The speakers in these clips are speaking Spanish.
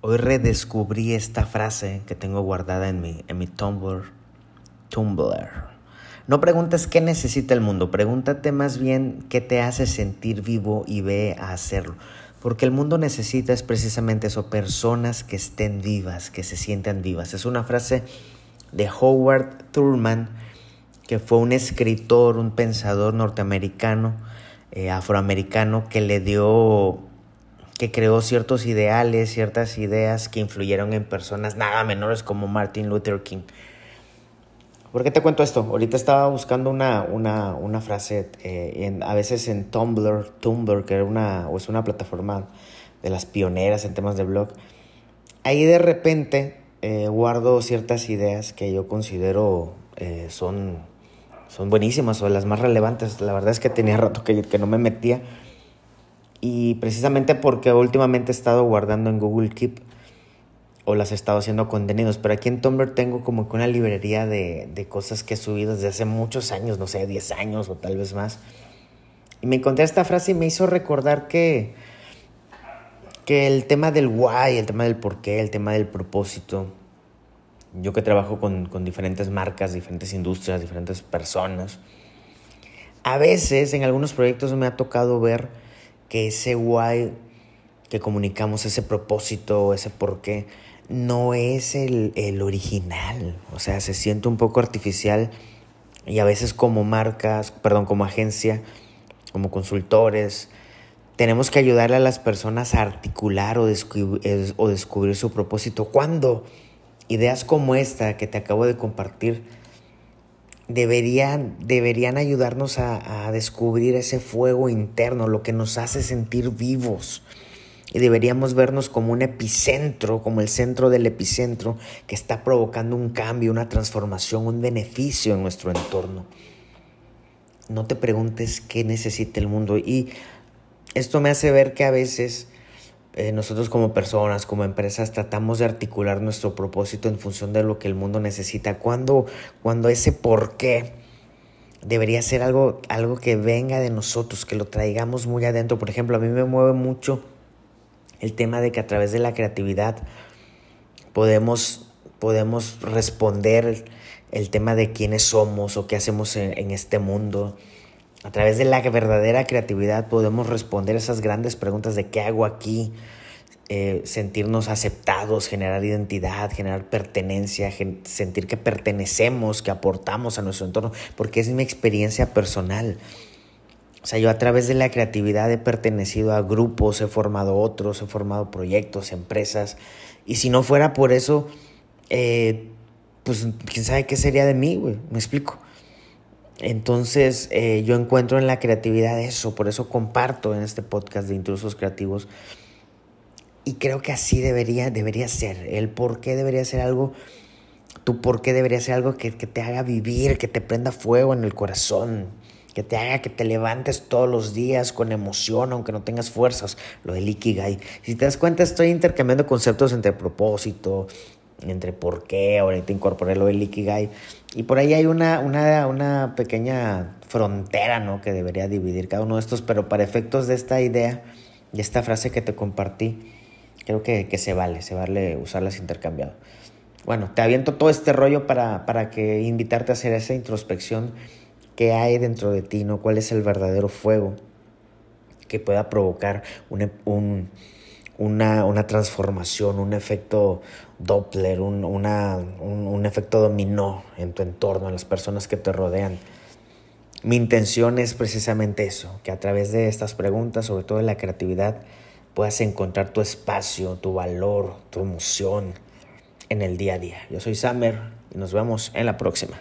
Hoy redescubrí esta frase que tengo guardada en mi, en mi Tumblr. Tumblr. No preguntes qué necesita el mundo, pregúntate más bien qué te hace sentir vivo y ve a hacerlo. Porque el mundo necesita es precisamente eso, personas que estén vivas, que se sientan vivas. Es una frase de Howard Thurman, que fue un escritor, un pensador norteamericano, eh, afroamericano, que le dio que creó ciertos ideales, ciertas ideas que influyeron en personas nada menores como Martin Luther King. ¿Por qué te cuento esto? Ahorita estaba buscando una, una, una frase, eh, en, a veces en Tumblr, Tumblr, que era una, o es una plataforma de las pioneras en temas de blog. Ahí de repente eh, guardo ciertas ideas que yo considero eh, son, son buenísimas o las más relevantes. La verdad es que tenía rato que, que no me metía y precisamente porque últimamente he estado guardando en Google Keep o las he estado haciendo contenidos, pero aquí en Tumblr tengo como que una librería de, de cosas que he subido desde hace muchos años, no sé, 10 años o tal vez más. Y me encontré esta frase y me hizo recordar que, que el tema del why, el tema del por qué, el tema del propósito, yo que trabajo con, con diferentes marcas, diferentes industrias, diferentes personas, a veces en algunos proyectos me ha tocado ver que ese why que comunicamos, ese propósito, ese por qué, no es el, el, original. O sea, se siente un poco artificial y a veces como marcas, perdón, como agencia, como consultores, tenemos que ayudarle a las personas a articular o o descubrir su propósito. Cuando ideas como esta que te acabo de compartir deberían, deberían ayudarnos a, a, descubrir ese fuego interno, lo que nos hace sentir vivos. Y deberíamos vernos como un epicentro, como el centro del epicentro que está provocando un cambio, una transformación, un beneficio en nuestro entorno. No te preguntes qué necesita el mundo. Y esto me hace ver que a veces eh, nosotros como personas, como empresas, tratamos de articular nuestro propósito en función de lo que el mundo necesita. Cuando, cuando ese por qué debería ser algo, algo que venga de nosotros, que lo traigamos muy adentro. Por ejemplo, a mí me mueve mucho el tema de que a través de la creatividad podemos, podemos responder el, tema de quiénes somos o qué hacemos en este mundo. A través de la verdadera creatividad podemos responder esas grandes preguntas de qué hago aquí, eh, sentirnos aceptados, generar identidad, generar pertenencia, sentir que pertenecemos, que aportamos a nuestro entorno, porque es mi experiencia personal. O sea, yo a través de la creatividad he pertenecido a grupos, he formado otros, he formado proyectos, empresas, y si no fuera por eso, eh, pues quién sabe qué sería de mí, güey, me explico. Entonces eh, yo encuentro en la creatividad eso, por eso comparto en este podcast de intrusos creativos. Y creo que así debería, debería ser. El por qué debería ser algo, tu por qué debería ser algo que, que te haga vivir, que te prenda fuego en el corazón, que te haga que te levantes todos los días con emoción, aunque no tengas fuerzas. Lo del Ikigai. Si te das cuenta, estoy intercambiando conceptos entre propósito, entre por qué, ahorita incorporé lo del Ikigai. Y por ahí hay una, una, una pequeña frontera, ¿no? Que debería dividir cada uno de estos, pero para efectos de esta idea, de esta frase que te compartí, creo que, que se vale, se vale usarlas intercambiado. Bueno, te aviento todo este rollo para, para que invitarte a hacer esa introspección que hay dentro de ti, ¿no? ¿Cuál es el verdadero fuego que pueda provocar un, un una, una transformación, un efecto Doppler, un, una, un, un efecto dominó en tu entorno, en las personas que te rodean. Mi intención es precisamente eso, que a través de estas preguntas, sobre todo de la creatividad, puedas encontrar tu espacio, tu valor, tu emoción en el día a día. Yo soy Summer y nos vemos en la próxima.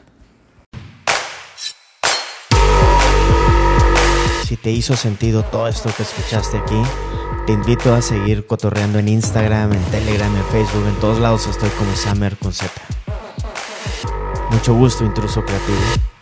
Si te hizo sentido todo esto que escuchaste aquí, te invito a seguir cotorreando en Instagram, en Telegram, en Facebook, en todos lados estoy como Summer con Z. Mucho gusto, intruso creativo.